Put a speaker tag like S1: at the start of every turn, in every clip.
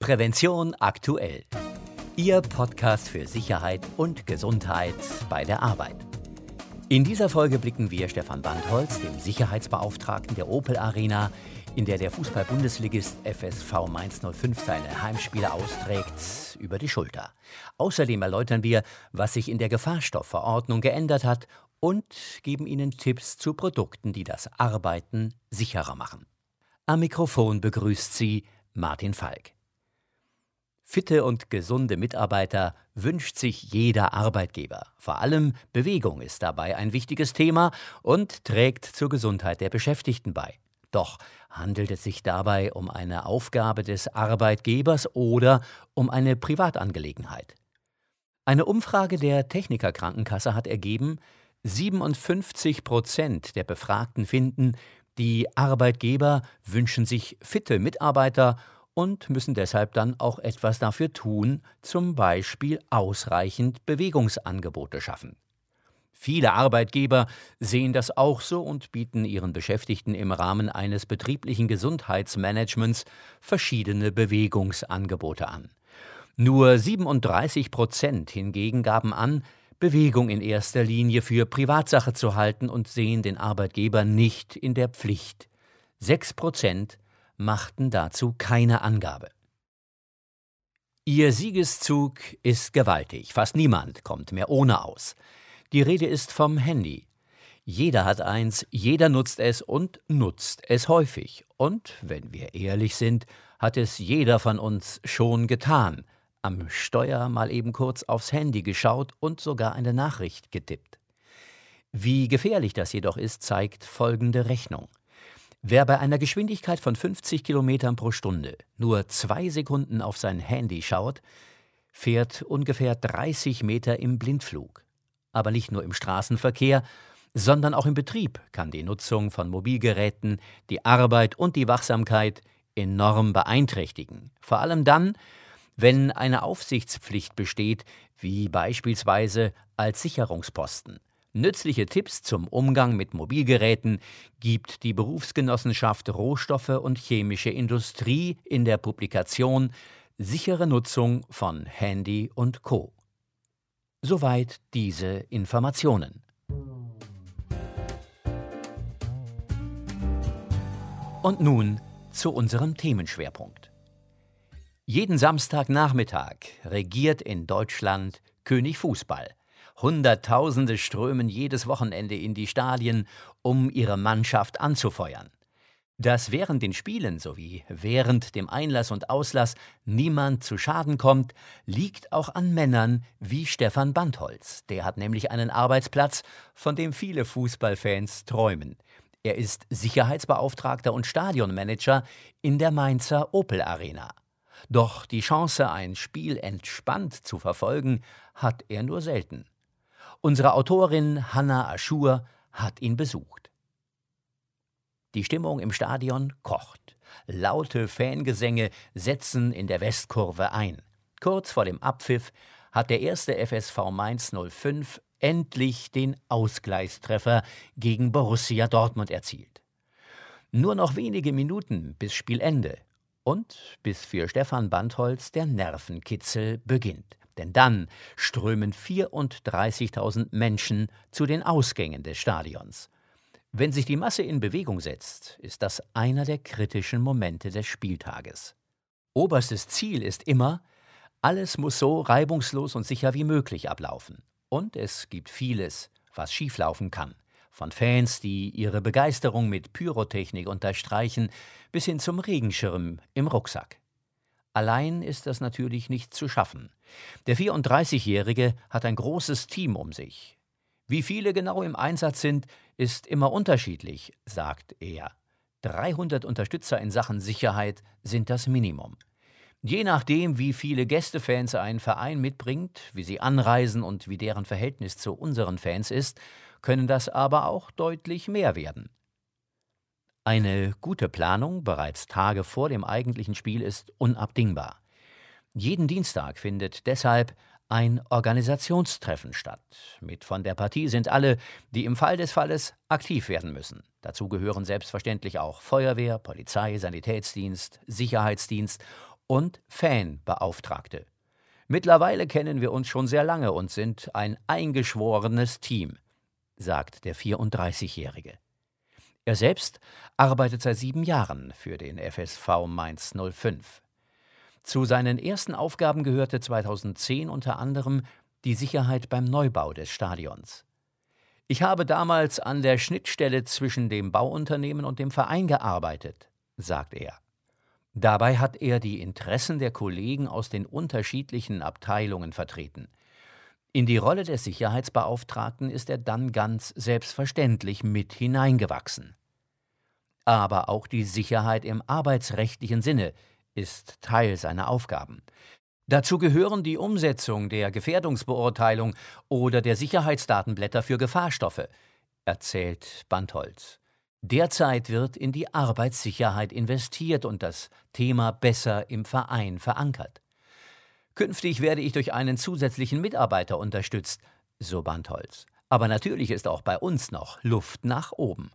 S1: Prävention aktuell. Ihr Podcast für Sicherheit und Gesundheit bei der Arbeit. In dieser Folge blicken wir Stefan Bandholz, dem Sicherheitsbeauftragten der Opel Arena, in der der Fußball-Bundesligist FSV Mainz 05 seine Heimspiele austrägt, über die Schulter. Außerdem erläutern wir, was sich in der Gefahrstoffverordnung geändert hat und geben Ihnen Tipps zu Produkten, die das Arbeiten sicherer machen. Am Mikrofon begrüßt Sie Martin Falk. Fitte und gesunde Mitarbeiter wünscht sich jeder Arbeitgeber. Vor allem Bewegung ist dabei ein wichtiges Thema und trägt zur Gesundheit der Beschäftigten bei. Doch handelt es sich dabei um eine Aufgabe des Arbeitgebers oder um eine Privatangelegenheit? Eine Umfrage der Techniker Krankenkasse hat ergeben, 57 Prozent der Befragten finden, die Arbeitgeber wünschen sich fitte Mitarbeiter und müssen deshalb dann auch etwas dafür tun, zum Beispiel ausreichend Bewegungsangebote schaffen. Viele Arbeitgeber sehen das auch so und bieten ihren Beschäftigten im Rahmen eines betrieblichen Gesundheitsmanagements verschiedene Bewegungsangebote an. Nur 37 Prozent hingegen gaben an, Bewegung in erster Linie für Privatsache zu halten und sehen den Arbeitgeber nicht in der Pflicht. Sechs Prozent machten dazu keine Angabe. Ihr Siegeszug ist gewaltig. Fast niemand kommt mehr ohne aus. Die Rede ist vom Handy. Jeder hat eins, jeder nutzt es und nutzt es häufig. Und, wenn wir ehrlich sind, hat es jeder von uns schon getan. Am Steuer mal eben kurz aufs Handy geschaut und sogar eine Nachricht getippt. Wie gefährlich das jedoch ist, zeigt folgende Rechnung. Wer bei einer Geschwindigkeit von 50 Kilometern pro Stunde nur zwei Sekunden auf sein Handy schaut, fährt ungefähr 30 Meter im Blindflug. Aber nicht nur im Straßenverkehr, sondern auch im Betrieb kann die Nutzung von Mobilgeräten die Arbeit und die Wachsamkeit enorm beeinträchtigen. Vor allem dann, wenn eine Aufsichtspflicht besteht, wie beispielsweise als Sicherungsposten. Nützliche Tipps zum Umgang mit Mobilgeräten gibt die Berufsgenossenschaft Rohstoffe und chemische Industrie in der Publikation Sichere Nutzung von Handy und Co. Soweit diese Informationen. Und nun zu unserem Themenschwerpunkt. Jeden Samstagnachmittag regiert in Deutschland König Fußball. Hunderttausende strömen jedes Wochenende in die Stadien, um ihre Mannschaft anzufeuern. Dass während den Spielen sowie während dem Einlass und Auslass niemand zu Schaden kommt, liegt auch an Männern wie Stefan Bandholz. Der hat nämlich einen Arbeitsplatz, von dem viele Fußballfans träumen. Er ist Sicherheitsbeauftragter und Stadionmanager in der Mainzer Opel Arena. Doch die Chance, ein Spiel entspannt zu verfolgen, hat er nur selten. Unsere Autorin Hanna Aschur hat ihn besucht. Die Stimmung im Stadion kocht. Laute Fangesänge setzen in der Westkurve ein. Kurz vor dem Abpfiff hat der erste FSV Mainz 05 endlich den Ausgleichstreffer gegen Borussia Dortmund erzielt. Nur noch wenige Minuten bis Spielende und bis für Stefan Bandholz der Nervenkitzel beginnt. Denn dann strömen 34.000 Menschen zu den Ausgängen des Stadions. Wenn sich die Masse in Bewegung setzt, ist das einer der kritischen Momente des Spieltages. Oberstes Ziel ist immer, alles muss so reibungslos und sicher wie möglich ablaufen. Und es gibt vieles, was schieflaufen kann. Von Fans, die ihre Begeisterung mit Pyrotechnik unterstreichen, bis hin zum Regenschirm im Rucksack. Allein ist das natürlich nicht zu schaffen. Der 34-Jährige hat ein großes Team um sich. Wie viele genau im Einsatz sind, ist immer unterschiedlich, sagt er. 300 Unterstützer in Sachen Sicherheit sind das Minimum. Je nachdem, wie viele Gästefans ein Verein mitbringt, wie sie anreisen und wie deren Verhältnis zu unseren Fans ist, können das aber auch deutlich mehr werden. Eine gute Planung bereits Tage vor dem eigentlichen Spiel ist unabdingbar. Jeden Dienstag findet deshalb ein Organisationstreffen statt. Mit von der Partie sind alle, die im Fall des Falles aktiv werden müssen. Dazu gehören selbstverständlich auch Feuerwehr, Polizei, Sanitätsdienst, Sicherheitsdienst und Fanbeauftragte. Mittlerweile kennen wir uns schon sehr lange und sind ein eingeschworenes Team, sagt der 34-Jährige. Er selbst arbeitet seit sieben Jahren für den FSV Mainz 05. Zu seinen ersten Aufgaben gehörte 2010 unter anderem die Sicherheit beim Neubau des Stadions. Ich habe damals an der Schnittstelle zwischen dem Bauunternehmen und dem Verein gearbeitet, sagt er. Dabei hat er die Interessen der Kollegen aus den unterschiedlichen Abteilungen vertreten. In die Rolle des Sicherheitsbeauftragten ist er dann ganz selbstverständlich mit hineingewachsen. Aber auch die Sicherheit im arbeitsrechtlichen Sinne ist Teil seiner Aufgaben. Dazu gehören die Umsetzung der Gefährdungsbeurteilung oder der Sicherheitsdatenblätter für Gefahrstoffe, erzählt Bandholz. Derzeit wird in die Arbeitssicherheit investiert und das Thema besser im Verein verankert. Künftig werde ich durch einen zusätzlichen Mitarbeiter unterstützt, so Bandholz. Aber natürlich ist auch bei uns noch Luft nach oben.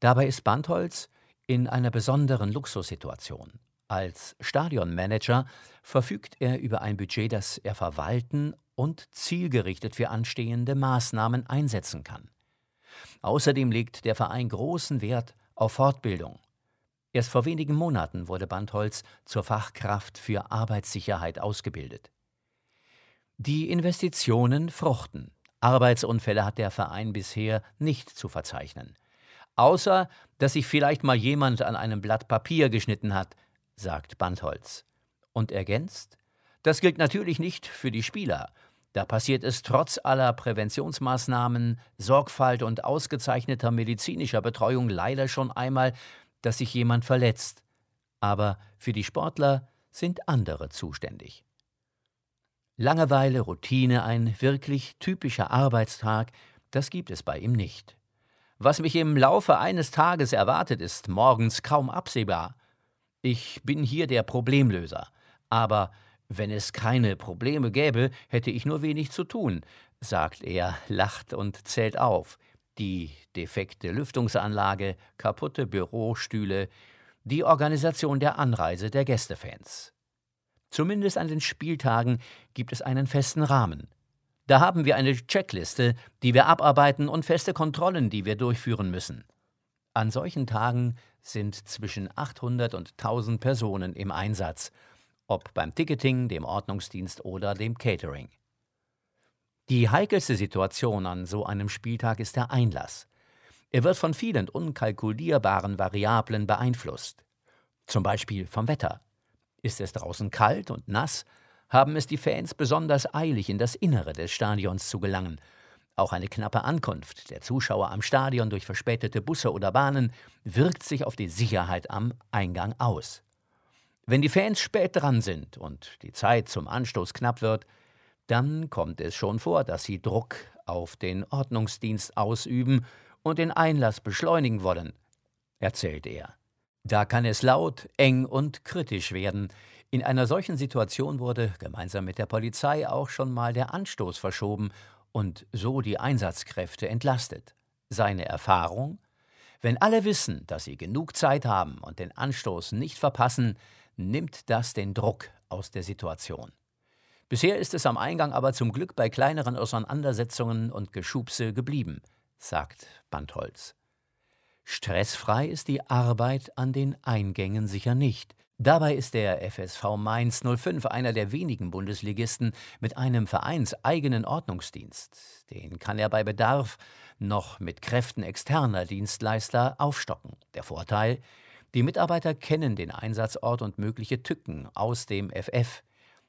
S1: Dabei ist Bandholz in einer besonderen Luxussituation. Als Stadionmanager verfügt er über ein Budget, das er verwalten und zielgerichtet für anstehende Maßnahmen einsetzen kann. Außerdem legt der Verein großen Wert auf Fortbildung. Erst vor wenigen Monaten wurde Bandholz zur Fachkraft für Arbeitssicherheit ausgebildet. Die Investitionen fruchten. Arbeitsunfälle hat der Verein bisher nicht zu verzeichnen. Außer, dass sich vielleicht mal jemand an einem Blatt Papier geschnitten hat, sagt Bandholz. Und ergänzt, das gilt natürlich nicht für die Spieler. Da passiert es trotz aller Präventionsmaßnahmen, Sorgfalt und ausgezeichneter medizinischer Betreuung leider schon einmal, dass sich jemand verletzt. Aber für die Sportler sind andere zuständig. Langeweile, Routine, ein wirklich typischer Arbeitstag, das gibt es bei ihm nicht. Was mich im Laufe eines Tages erwartet, ist morgens kaum absehbar. Ich bin hier der Problemlöser. Aber wenn es keine Probleme gäbe, hätte ich nur wenig zu tun, sagt er, lacht und zählt auf. Die defekte Lüftungsanlage, kaputte Bürostühle, die Organisation der Anreise der Gästefans. Zumindest an den Spieltagen gibt es einen festen Rahmen. Da haben wir eine Checkliste, die wir abarbeiten und feste Kontrollen, die wir durchführen müssen. An solchen Tagen sind zwischen 800 und 1000 Personen im Einsatz, ob beim Ticketing, dem Ordnungsdienst oder dem Catering. Die heikelste Situation an so einem Spieltag ist der Einlass. Er wird von vielen unkalkulierbaren Variablen beeinflusst. Zum Beispiel vom Wetter. Ist es draußen kalt und nass, haben es die Fans besonders eilig, in das Innere des Stadions zu gelangen. Auch eine knappe Ankunft der Zuschauer am Stadion durch verspätete Busse oder Bahnen wirkt sich auf die Sicherheit am Eingang aus. Wenn die Fans spät dran sind und die Zeit zum Anstoß knapp wird, dann kommt es schon vor, dass sie Druck auf den Ordnungsdienst ausüben und den Einlass beschleunigen wollen, erzählt er. Da kann es laut, eng und kritisch werden, in einer solchen Situation wurde gemeinsam mit der Polizei auch schon mal der Anstoß verschoben und so die Einsatzkräfte entlastet. Seine Erfahrung? Wenn alle wissen, dass sie genug Zeit haben und den Anstoß nicht verpassen, nimmt das den Druck aus der Situation. Bisher ist es am Eingang aber zum Glück bei kleineren Auseinandersetzungen und Geschubse geblieben, sagt Bandholz. Stressfrei ist die Arbeit an den Eingängen sicher nicht. Dabei ist der FSV Mainz 05 einer der wenigen Bundesligisten mit einem vereinseigenen Ordnungsdienst. Den kann er bei Bedarf noch mit Kräften externer Dienstleister aufstocken. Der Vorteil, die Mitarbeiter kennen den Einsatzort und mögliche Tücken aus dem FF.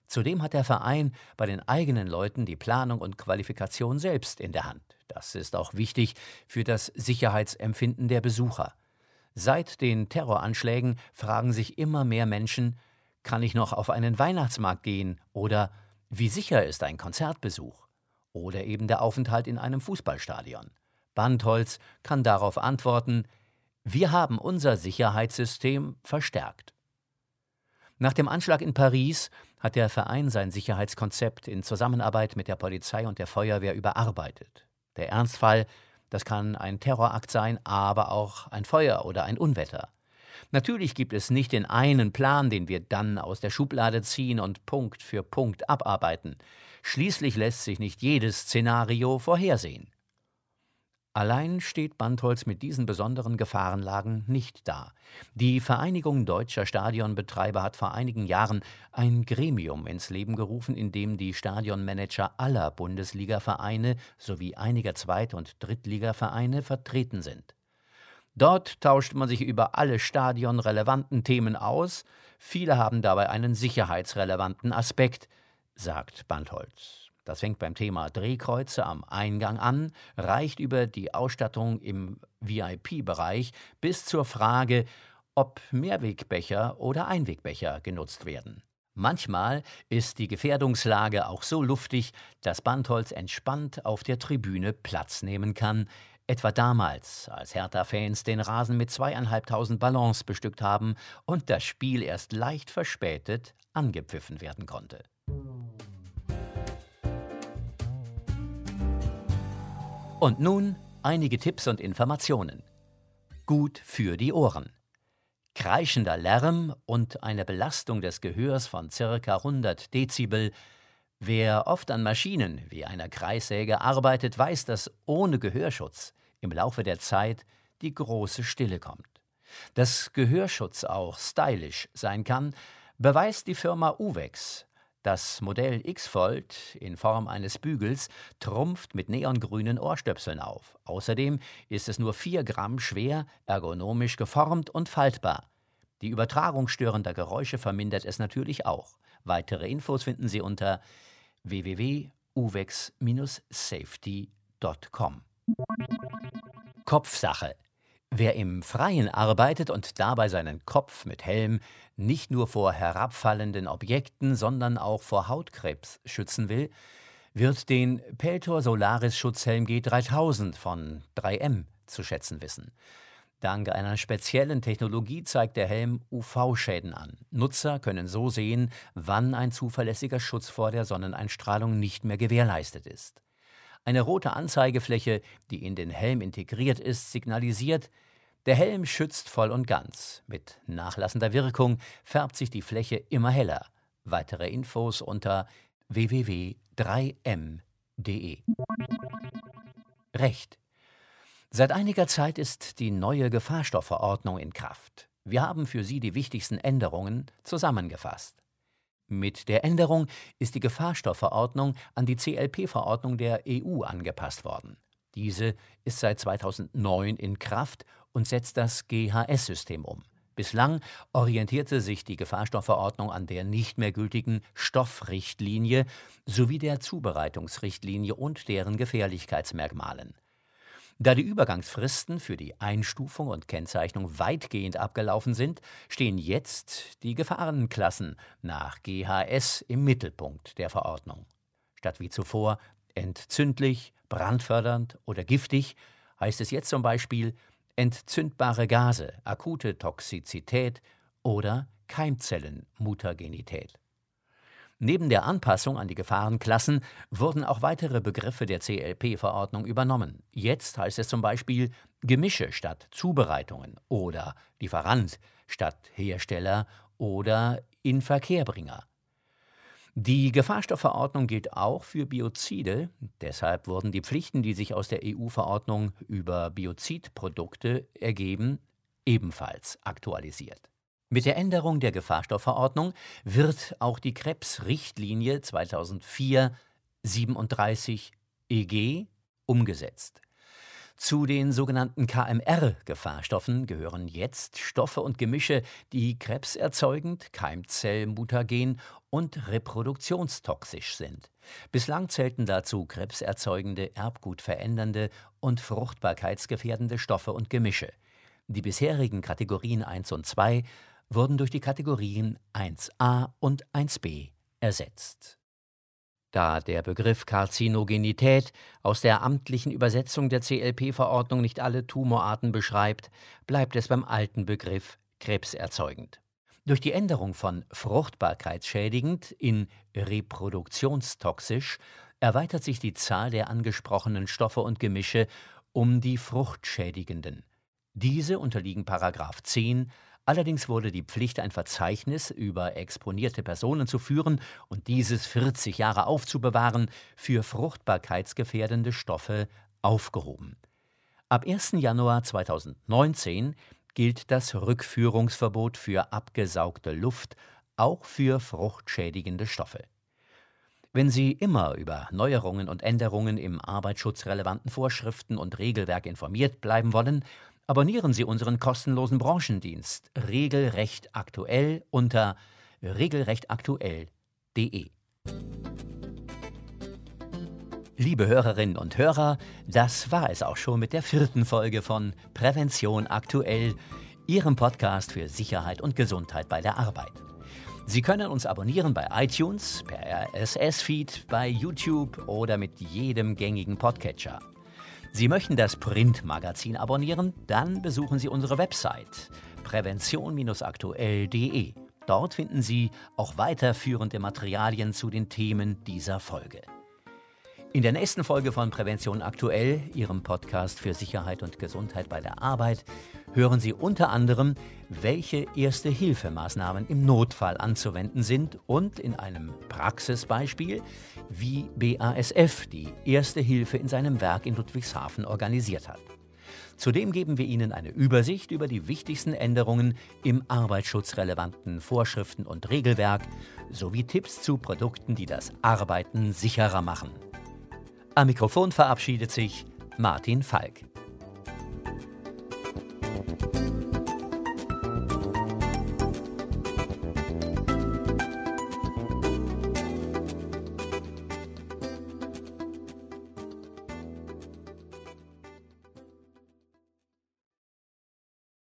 S1: Zudem hat der Verein bei den eigenen Leuten die Planung und Qualifikation selbst in der Hand. Das ist auch wichtig für das Sicherheitsempfinden der Besucher. Seit den Terroranschlägen fragen sich immer mehr Menschen, kann ich noch auf einen Weihnachtsmarkt gehen oder wie sicher ist ein Konzertbesuch oder eben der Aufenthalt in einem Fußballstadion. Bandholz kann darauf antworten, wir haben unser Sicherheitssystem verstärkt. Nach dem Anschlag in Paris hat der Verein sein Sicherheitskonzept in Zusammenarbeit mit der Polizei und der Feuerwehr überarbeitet. Der Ernstfall das kann ein Terrorakt sein, aber auch ein Feuer oder ein Unwetter. Natürlich gibt es nicht den einen Plan, den wir dann aus der Schublade ziehen und Punkt für Punkt abarbeiten. Schließlich lässt sich nicht jedes Szenario vorhersehen. Allein steht Bandholz mit diesen besonderen Gefahrenlagen nicht da. Die Vereinigung deutscher Stadionbetreiber hat vor einigen Jahren ein Gremium ins Leben gerufen, in dem die Stadionmanager aller Bundesligavereine sowie einiger Zweit- und Drittligavereine vertreten sind. Dort tauscht man sich über alle stadionrelevanten Themen aus, viele haben dabei einen sicherheitsrelevanten Aspekt, sagt Bandholz. Das fängt beim Thema Drehkreuze am Eingang an, reicht über die Ausstattung im VIP-Bereich bis zur Frage, ob Mehrwegbecher oder Einwegbecher genutzt werden. Manchmal ist die Gefährdungslage auch so luftig, dass Bandholz entspannt auf der Tribüne Platz nehmen kann, etwa damals, als Hertha-Fans den Rasen mit zweieinhalbtausend Ballons bestückt haben und das Spiel erst leicht verspätet angepfiffen werden konnte. Und nun einige Tipps und Informationen. Gut für die Ohren. Kreischender Lärm und eine Belastung des Gehörs von ca. 100 Dezibel. Wer oft an Maschinen wie einer Kreissäge arbeitet, weiß, dass ohne Gehörschutz im Laufe der Zeit die große Stille kommt. Dass Gehörschutz auch stylisch sein kann, beweist die Firma Uvex das Modell X-Fold in Form eines Bügels trumpft mit neongrünen Ohrstöpseln auf. Außerdem ist es nur 4 Gramm schwer, ergonomisch geformt und faltbar. Die Übertragung störender Geräusche vermindert es natürlich auch. Weitere Infos finden Sie unter www.uvex-safety.com. Kopfsache Wer im Freien arbeitet und dabei seinen Kopf mit Helm nicht nur vor herabfallenden Objekten, sondern auch vor Hautkrebs schützen will, wird den Peltor Solaris Schutzhelm G3000 von 3M zu schätzen wissen. Dank einer speziellen Technologie zeigt der Helm UV-Schäden an. Nutzer können so sehen, wann ein zuverlässiger Schutz vor der Sonneneinstrahlung nicht mehr gewährleistet ist. Eine rote Anzeigefläche, die in den Helm integriert ist, signalisiert, der Helm schützt voll und ganz. Mit nachlassender Wirkung färbt sich die Fläche immer heller. Weitere Infos unter www.3m.de. Recht. Seit einiger Zeit ist die neue Gefahrstoffverordnung in Kraft. Wir haben für Sie die wichtigsten Änderungen zusammengefasst. Mit der Änderung ist die Gefahrstoffverordnung an die CLP-Verordnung der EU angepasst worden. Diese ist seit 2009 in Kraft und setzt das GHS-System um. Bislang orientierte sich die Gefahrstoffverordnung an der nicht mehr gültigen Stoffrichtlinie sowie der Zubereitungsrichtlinie und deren Gefährlichkeitsmerkmalen. Da die Übergangsfristen für die Einstufung und Kennzeichnung weitgehend abgelaufen sind, stehen jetzt die Gefahrenklassen nach GHS im Mittelpunkt der Verordnung. Statt wie zuvor entzündlich, brandfördernd oder giftig heißt es jetzt zum Beispiel entzündbare Gase, akute Toxizität oder Keimzellenmutagenität. Neben der Anpassung an die Gefahrenklassen wurden auch weitere Begriffe der CLP-Verordnung übernommen. Jetzt heißt es zum Beispiel Gemische statt Zubereitungen oder Lieferant statt Hersteller oder Inverkehrbringer. Die Gefahrstoffverordnung gilt auch für Biozide. Deshalb wurden die Pflichten, die sich aus der EU-Verordnung über Biozidprodukte ergeben, ebenfalls aktualisiert. Mit der Änderung der Gefahrstoffverordnung wird auch die Krebsrichtlinie 2004-37 EG umgesetzt. Zu den sogenannten KMR-Gefahrstoffen gehören jetzt Stoffe und Gemische, die krebserzeugend, keimzellmutagen und reproduktionstoxisch sind. Bislang zählten dazu krebserzeugende, erbgutverändernde und fruchtbarkeitsgefährdende Stoffe und Gemische. Die bisherigen Kategorien 1 und 2 wurden durch die Kategorien 1a und 1b ersetzt. Da der Begriff Karzinogenität aus der amtlichen Übersetzung der CLP-Verordnung nicht alle Tumorarten beschreibt, bleibt es beim alten Begriff krebserzeugend. Durch die Änderung von fruchtbarkeitsschädigend in reproduktionstoxisch erweitert sich die Zahl der angesprochenen Stoffe und Gemische um die fruchtschädigenden. Diese unterliegen 10 Allerdings wurde die Pflicht, ein Verzeichnis über exponierte Personen zu führen und dieses 40 Jahre aufzubewahren, für fruchtbarkeitsgefährdende Stoffe aufgehoben. Ab 1. Januar 2019 gilt das Rückführungsverbot für abgesaugte Luft auch für fruchtschädigende Stoffe. Wenn Sie immer über Neuerungen und Änderungen im arbeitsschutzrelevanten Vorschriften und Regelwerk informiert bleiben wollen, Abonnieren Sie unseren kostenlosen Branchendienst Regelrecht aktuell unter regelrechtaktuell.de. Liebe Hörerinnen und Hörer, das war es auch schon mit der vierten Folge von Prävention aktuell, Ihrem Podcast für Sicherheit und Gesundheit bei der Arbeit. Sie können uns abonnieren bei iTunes, per RSS-Feed, bei YouTube oder mit jedem gängigen Podcatcher. Sie möchten das Printmagazin abonnieren? Dann besuchen Sie unsere Website prävention-aktuell.de. Dort finden Sie auch weiterführende Materialien zu den Themen dieser Folge. In der nächsten Folge von Prävention aktuell, Ihrem Podcast für Sicherheit und Gesundheit bei der Arbeit, hören Sie unter anderem, welche Erste-Hilfemaßnahmen im Notfall anzuwenden sind und in einem Praxisbeispiel, wie BASF die Erste Hilfe in seinem Werk in Ludwigshafen organisiert hat. Zudem geben wir Ihnen eine Übersicht über die wichtigsten Änderungen im arbeitsschutzrelevanten Vorschriften und Regelwerk sowie Tipps zu Produkten, die das Arbeiten sicherer machen. Am Mikrofon verabschiedet sich Martin Falk.